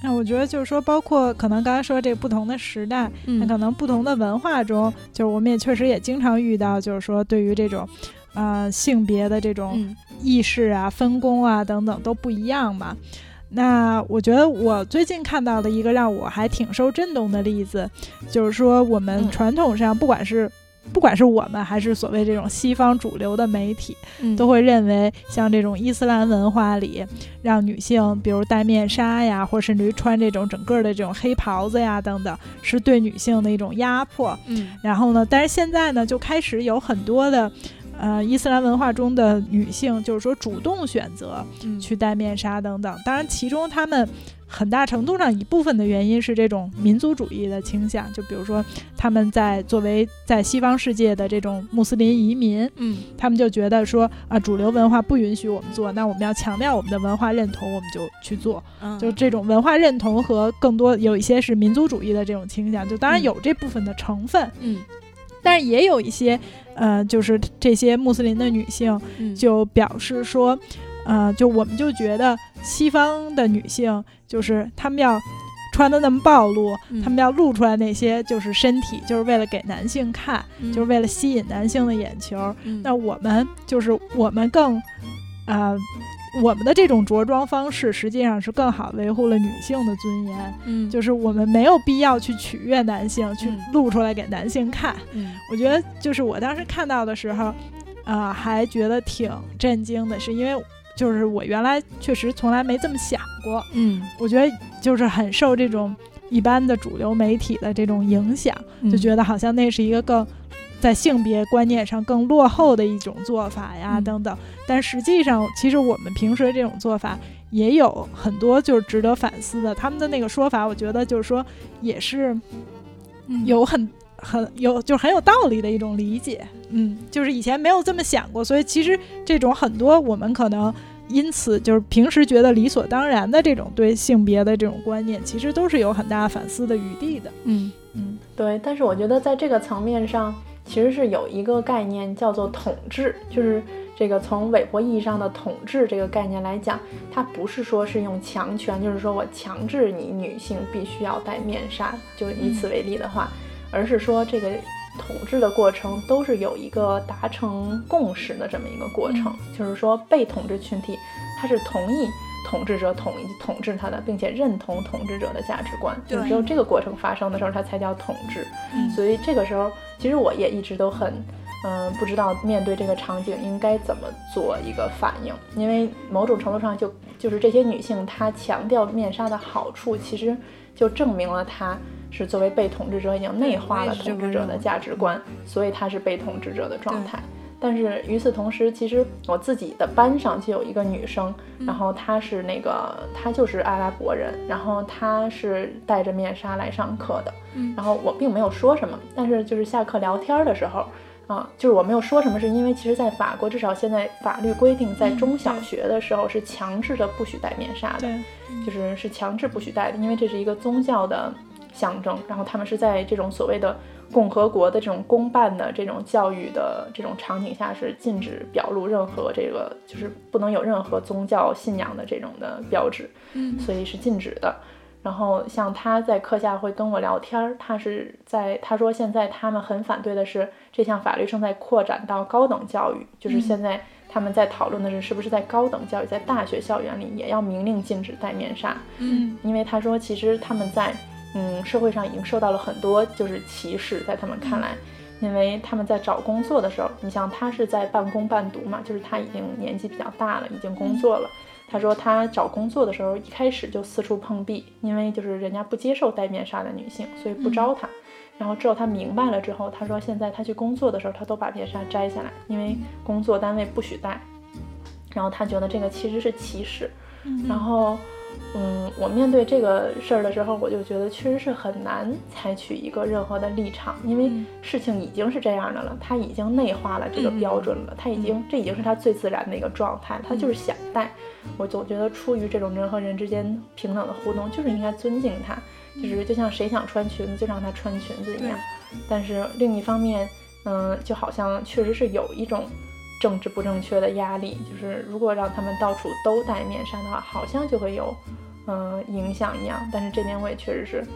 C: 那我觉得就是说，包括可能刚才说这不同的时代，
A: 嗯
C: 那可能不同的文化中，就是我们也确实也经常遇到，就是说对于这种，呃，性别的这种
A: 嗯。
C: 意识啊、分工啊等等都不一样嘛。那我觉得我最近看到的一个让我还挺受震动的例子，就是说我们
B: 嗯。
C: 传统上不管是不管是我们还是所谓这种西方主流的媒体，
A: 嗯
C: 都会认为像这种伊斯兰文化里，让女性比如戴面纱呀，或甚至于穿这种整个的这种黑袍子呀等等，是对女性的一种压迫。
A: 嗯
C: 然后呢，但是现在呢，就开始有很多的。呃，伊斯兰文化中的女性，就是说主动选择
A: 嗯
C: 去戴面纱等等。当然，其中她们很大程度上一部分的原因是这种民族主义的倾向，就比如说他们在作为在西方世界的这种穆斯林移民，
A: 嗯
C: 他们就觉得说啊，主流文化不允许我们做，那我们要强调我们的文化认同，我们就去做。
A: 嗯，
C: 就这种文化认同和更多有一些是民族主义的这种倾向，就当然
A: 嗯
C: 有这部分的成分，
A: 嗯
C: 但是也有一些呃，就是这些穆斯林的女性
A: 嗯
C: 就表示说，呃，就我们就觉得西方的女性就是她们要。穿的那么暴露，
A: 嗯
C: 她们要露出来那些就是身体，就是为了给男性看，就是为了吸引男性的眼球。
A: 嗯
C: 那我们就是我们更，呃，我们的这种着装方式实际上是更好维护了女性的尊严，
A: 嗯。
C: 就是我们没有必要去取悦男性，去
A: 嗯。
C: 露出来给男性看。
A: 嗯。
C: 我觉得就是我当时看到的时候，啊、还觉得挺震惊的，是因为就是我原来确实从来没这么想过，
A: 嗯。
C: 我觉得就是很受这种一般的主流媒体的这种影响。就觉
A: 得
C: 得好像那是一个更在性别观念上更落后的一种做法呀，
A: 嗯
C: 等等。但实际上，其实我们平时这种做法也有很多就是值得反思的。他们的那个说法，我觉得就是说也是有很。很有就很有道理的一种理解，嗯，就是以前没有这么想过，所以其实这种很多我们可能因此就是平时觉得理所当然的这种对性别的这种观念，其实都是有很大反思的余地的，
A: 嗯
C: 嗯
B: 对，但是我觉得在这个层面上，其实是有一个概念叫做统治，就是这个从韦伯意义上的统治这个概念来讲，它不是说是用强权，就是说我强制你女性必须要戴面纱，就以此为例的话，而是说这个统治的过程都是有一个达成共识的这么一个过程，就是说被统治群体他是同意。统治者统一统治他的，并且认同统治者的价值观，就只有这个过程发生的时候，它才叫统治。所以这个时候，其实我也一直都很，嗯，不知道面对这个场景应该怎么做一个反应，因为某种程度上就就是这些女性她强调面纱的好处，其实就证明了她是作为被统治者已经内化了统治者的价值观，所以她是被统治者的状态。但是与此同时，其实我自己的班上就有一个女生，然后她是那个她就是阿拉伯人，然后她是戴着面纱来上课的，然后我并没有说什么，但是就是下课聊天的时候，啊，就是我没有说什么，是因为其实，在法国至少现在法律规定，在中小学的时候是强制的不许戴面纱的，就是是强制不许戴的，因为这是一个宗教的象征，然后他们是在这种所谓的。共和国的这种公办的这种教育的这种场景下是禁止表露任何这个，就是不能有任何宗教信仰的这种的标志，
A: 嗯，
B: 所以是禁止的。然后像他在课下会跟我聊天儿，他是在他说现在他们很反对的是这项法律正在扩展到高等教育，就是现在他们在讨论的是是不是在高等教育在大学校园里也要明令禁止戴面纱，
A: 嗯，
B: 因为他说其实他们在。嗯，社会上已经受到了很多就是歧视，在他们看来，因为他们在找工作的时候，你像他是在半工半读嘛，就是他已经年纪比较大了，已经工作了。他说他找工作的时候一开始就四处碰壁，因为就是人家不接受戴面纱的女性，所以不招他。然后之后他明白了之后，他说现在他去工作的时候，他都把面纱摘下来，因为工作单位不许戴。然后他觉得这个其实是歧视。然后。嗯，我面对这个事儿的时候，我就觉得确实是很难采取一个任何的立场，因为事情已经是这样的了，他已经内化了这个标准了，他已经这已经是他最自然的一个状态，他就是想戴。我总觉得出于这种人和人之间平等的互动，就是应该尊敬他，就是就像谁想穿裙子就让他穿裙子一样。但是另一方面，嗯，就好像确实是有一种。政治不正确的压力，就是如果让他们到处都戴面纱的话，好像就会有，嗯，影响一样。但是这点我也确实是，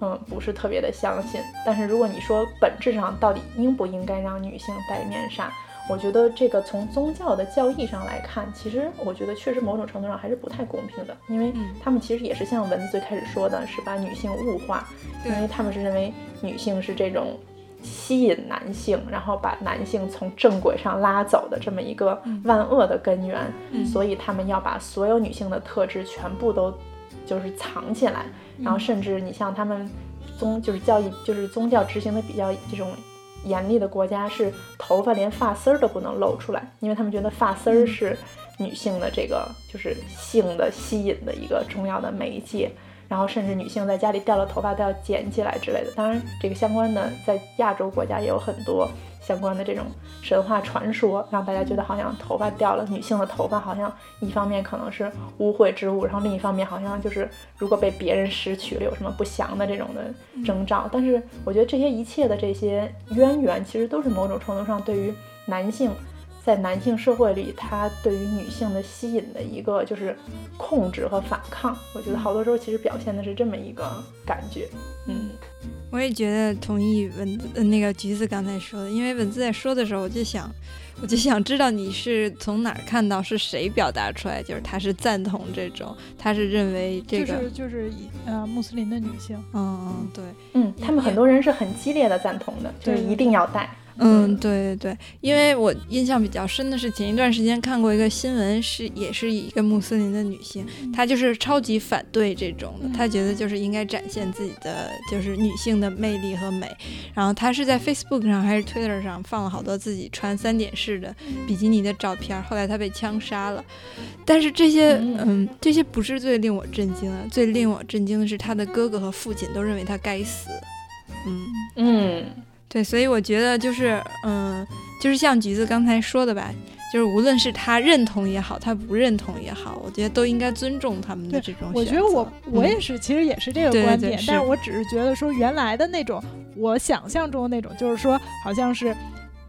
B: 嗯，不是特别的相信。但是如果你说本质上到底应不应该让女性戴面纱，我觉得这个从宗教的教义上来看，其实我觉得确实某种程度上还是不太公平的，因为他们其实也是像文字最开始说的，是把女性物化，因为他们是认为女性是这种。吸引男性，然后把男性从正轨上拉走的这么一个万恶的根源，所以他们要把所有女性的特质全部都就是藏起来，然后甚至你像他们宗就是教义就是宗教执行的比较这种严厉的国家，是头发连发丝儿都不能露出来，因为他们觉得发丝儿是女性的这个就是性的吸引的一个重要的媒介。然后甚至女性在家里掉了头发都要捡起来之类的。当然，这个相关的在亚洲国家也有很多相关的这种神话传说，让大家觉得好像头发掉了，女性的头发好像一方面可能是污秽之物，然后另一方面好像就是如果被别人拾取了有什么不祥的这种的征兆。但是我觉得这些一切的这些渊源，其实都是某种程度上对于男性。在男性社会里，他对于女性的吸引的一个就是控制和反抗，我觉得好多时候其实表现的是这么一个感觉。嗯，
A: 我也觉得同意文字那个橘子刚才说的，因为文字在说的时候，我就想，我就想知道你是从哪儿看到是谁表达出来，就是他是赞同这种，他是认为这个
C: 就是就是呃穆斯林的女性，
A: 嗯嗯对，
B: 嗯，他们很多人是很激烈的赞同的，就是一定要带。
A: 嗯，对。对对，因为我印象比较深的是前一段时间看过一个新闻，是也是一个穆斯林的女性，她就是超级反对这种的，她觉得就是应该展现自己的就是女性的魅力和美，然后她是在 Facebook 上还是 Twitter 上放了好多自己穿三点式的比基尼的照片，后来她被枪杀了，但是这些嗯这些不是最令我震惊的，最令我震惊的是她的哥哥和父亲都认为她该死，
B: 嗯。嗯。
A: 对，所以我觉得就是，嗯，就是像橘子刚才说的吧，就是无论是他认同也好，他不认同也好，我觉得都应该尊重他们的这种。
C: 我觉得我我也是，其实也是这个观点，但
A: 是
C: 我只是觉得说原来的那种，我想象中的那种，就是说好像是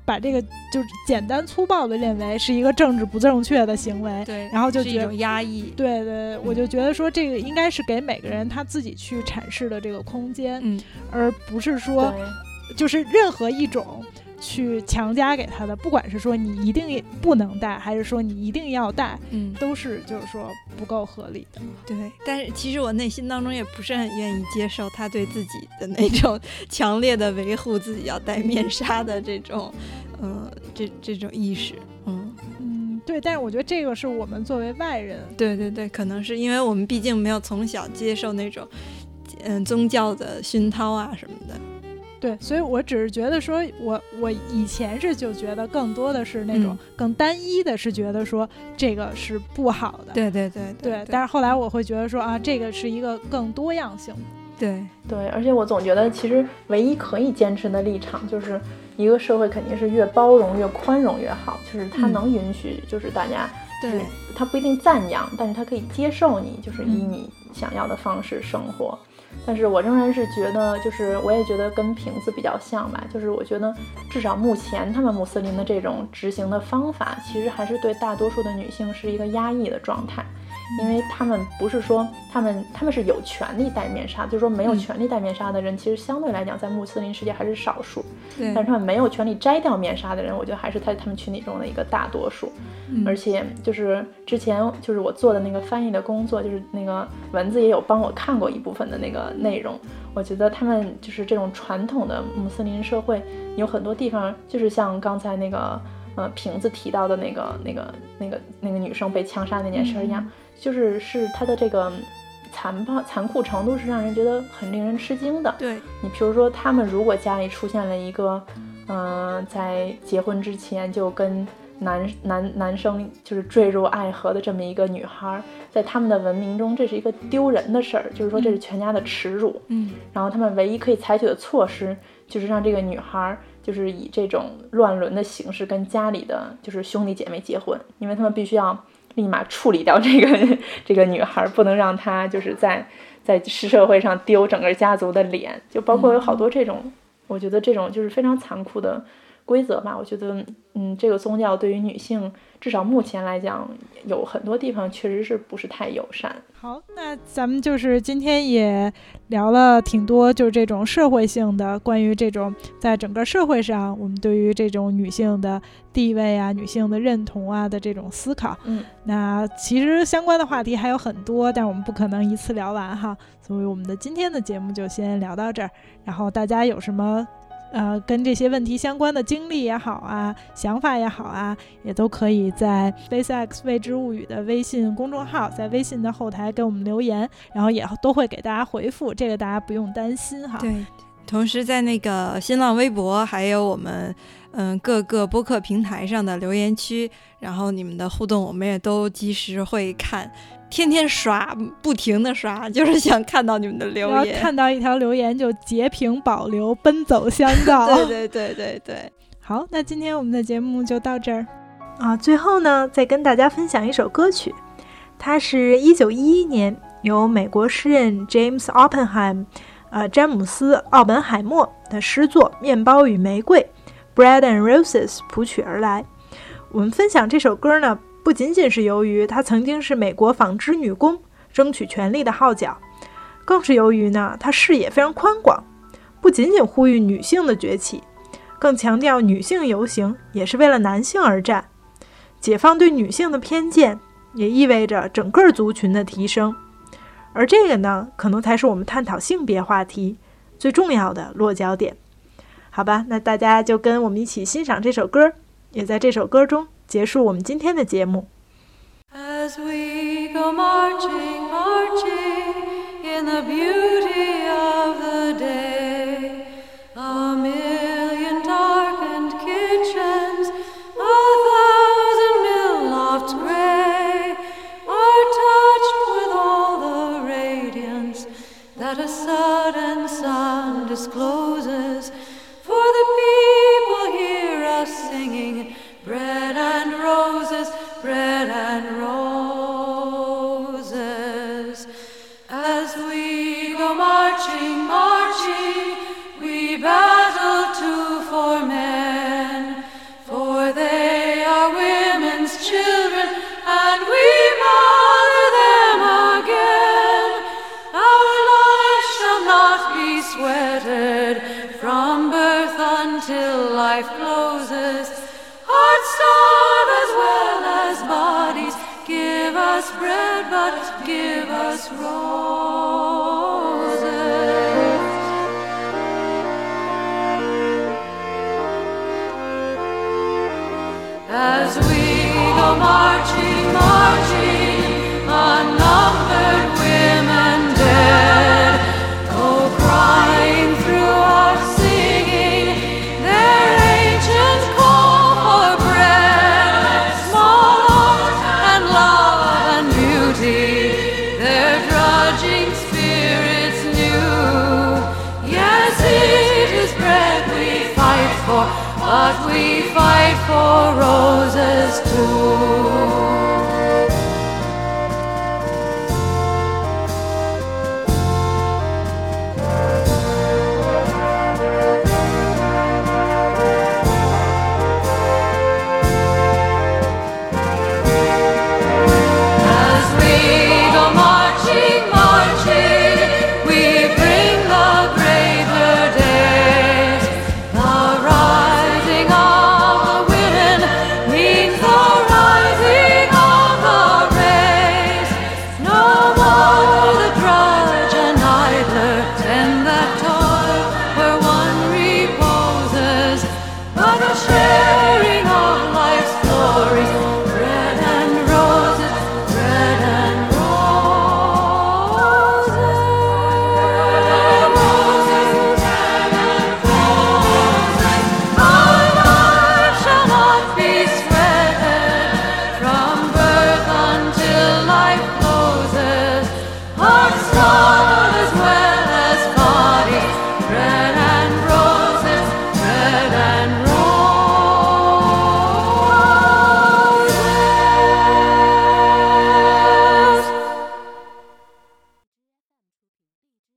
C: 把这个就是简单粗暴的认为是一个政治不正确的行为，
A: 对，
C: 然后就是觉得
A: 一种压抑，
C: 对对，我就觉得说这个应该是给每个人他自己去阐释的这个空间，
A: 嗯，
C: 而不是说就是任何一种。去强加给他的，不管是说你一定不能带，还是说你一定要带，
A: 嗯，
C: 都是就是说不够合理的。
A: 对，但是其实我内心当中也不是很愿意接受他对自己的那种强烈的维护自己要戴面纱的这种，呃，这这种意识。嗯
C: 嗯，对，但是我觉得这个是我们作为外人，
A: 对对对，可能是因为我们毕竟没有从小接受那种，嗯，宗教的熏陶啊什么的。
C: 对，所以我只是觉得说，我我以前是就觉得更多的是那种更单一的，是觉得说这个是不好的。
A: 对对对
C: 对。但是后来我会觉得说啊，这个是一个更多样性。
A: 对
B: 对，而且我总觉得其实唯一可以坚持的立场就是一个社会肯定是越包容越宽容越好，就是它能允许就是大家，
A: 对，
B: 它不一定赞扬，但是它可以接受你，就是以你想要的方式生活。但是我仍然是觉得，就是我也觉得跟瓶子比较像吧，就是我觉得至少目前他们穆斯林的这种执行的方法，其实还是对大多数的女性是一个压抑的状态。因为他们不是说他们他们是有权利戴面纱，就是说没有权利戴面纱的人，其实相对来讲在穆斯林世界还是少数。
A: 对。
B: 但是他们没有权利摘掉面纱的人，我觉得还是在他们群体中的一个大多数。
A: 嗯。
B: 而且就是之前就是我做的那个翻译的工作，就是那个文字也有帮我看过一部分的那个内容。我觉得他们就是这种传统的穆斯林社会，有很多地方就是像刚才那个呃瓶子提到的那个那个那个那个女生被枪杀那件事一样。就是是他的这个残暴残酷程度是让人觉得很令人吃惊的。
A: 对
B: 你，比如说他们如果家里出现了一个，嗯，在结婚之前就跟男男男生就是坠入爱河的这么一个女孩，在他们的文明中这是一个丢人的事儿，就是说这是全家的耻辱。
A: 嗯，
B: 然后他们唯一可以采取的措施就是让这个女孩就是以这种乱伦的形式跟家里的就是兄弟姐妹结婚，因为他们必须要。立马处理掉这个 这个女孩，不能让她就是在在社会上丢整个家族的脸，就包括有好多这种，我觉得这种就是非常残酷的规则吧。我觉得，嗯，这个宗教对于女性。至少目前来讲，有很多地方确实是不是太友善。
C: 好，那咱们就是今天也聊了挺多，就是这种社会性的，关于这种在整个社会上，我们对于这种女性的地位啊、女性的认同啊的这种思考。
B: 嗯，
C: 那其实相关的话题还有很多，但是我们不可能一次聊完哈，所以我们的今天的节目就先聊到这儿。然后大家有什么？呃，跟这些问题相关的经历也好啊，想法也好啊，也都可以在 SpaceX 未知物语的微信公众号，在微信的后台给我们留言，然后也都会给大家回复，这个大家不用担心哈。
A: 对，同时在那个新浪微博，还有我们嗯各个播客平台上的留言区，然后你们的互动我们也都及时会看。天天刷，不停的刷，就是想看到你们的留言。
C: 看到一条留言就截屏保留，奔走相告。
A: 对对对对对。
C: 好，那今天我们的节目就到这儿啊。最后呢，再跟大家分享一首歌曲，它是一九一一年由美国诗人 James Oppenheim，呃，詹姆斯·奥本海默的诗作《面包与玫瑰》（Bread and Roses） 谱曲而来。我们分享这首歌呢。不仅仅是由于她曾经是美国纺织女工，争取权利的号角，更是由于呢，她视野非常宽广，不仅仅呼吁女性的崛起，更强调女性游行也是为了男性而战，解放对女性的偏见，也意味着整个族群的提升。而这个呢，可能才是我们探讨性别话题最重要的落脚点。好吧，那大家就跟我们一起欣赏这首歌，也在这首歌中。结束我们今天的节目。
D: As we go marching, marching in the beauty of the day, a million darkened kitchens, a thousand mill lofts gray, are touched with all the radiance that a sudden sun discloses. till life closes. hearts starve as well as bodies. Give us bread, but give us roses. As we go marching, marching.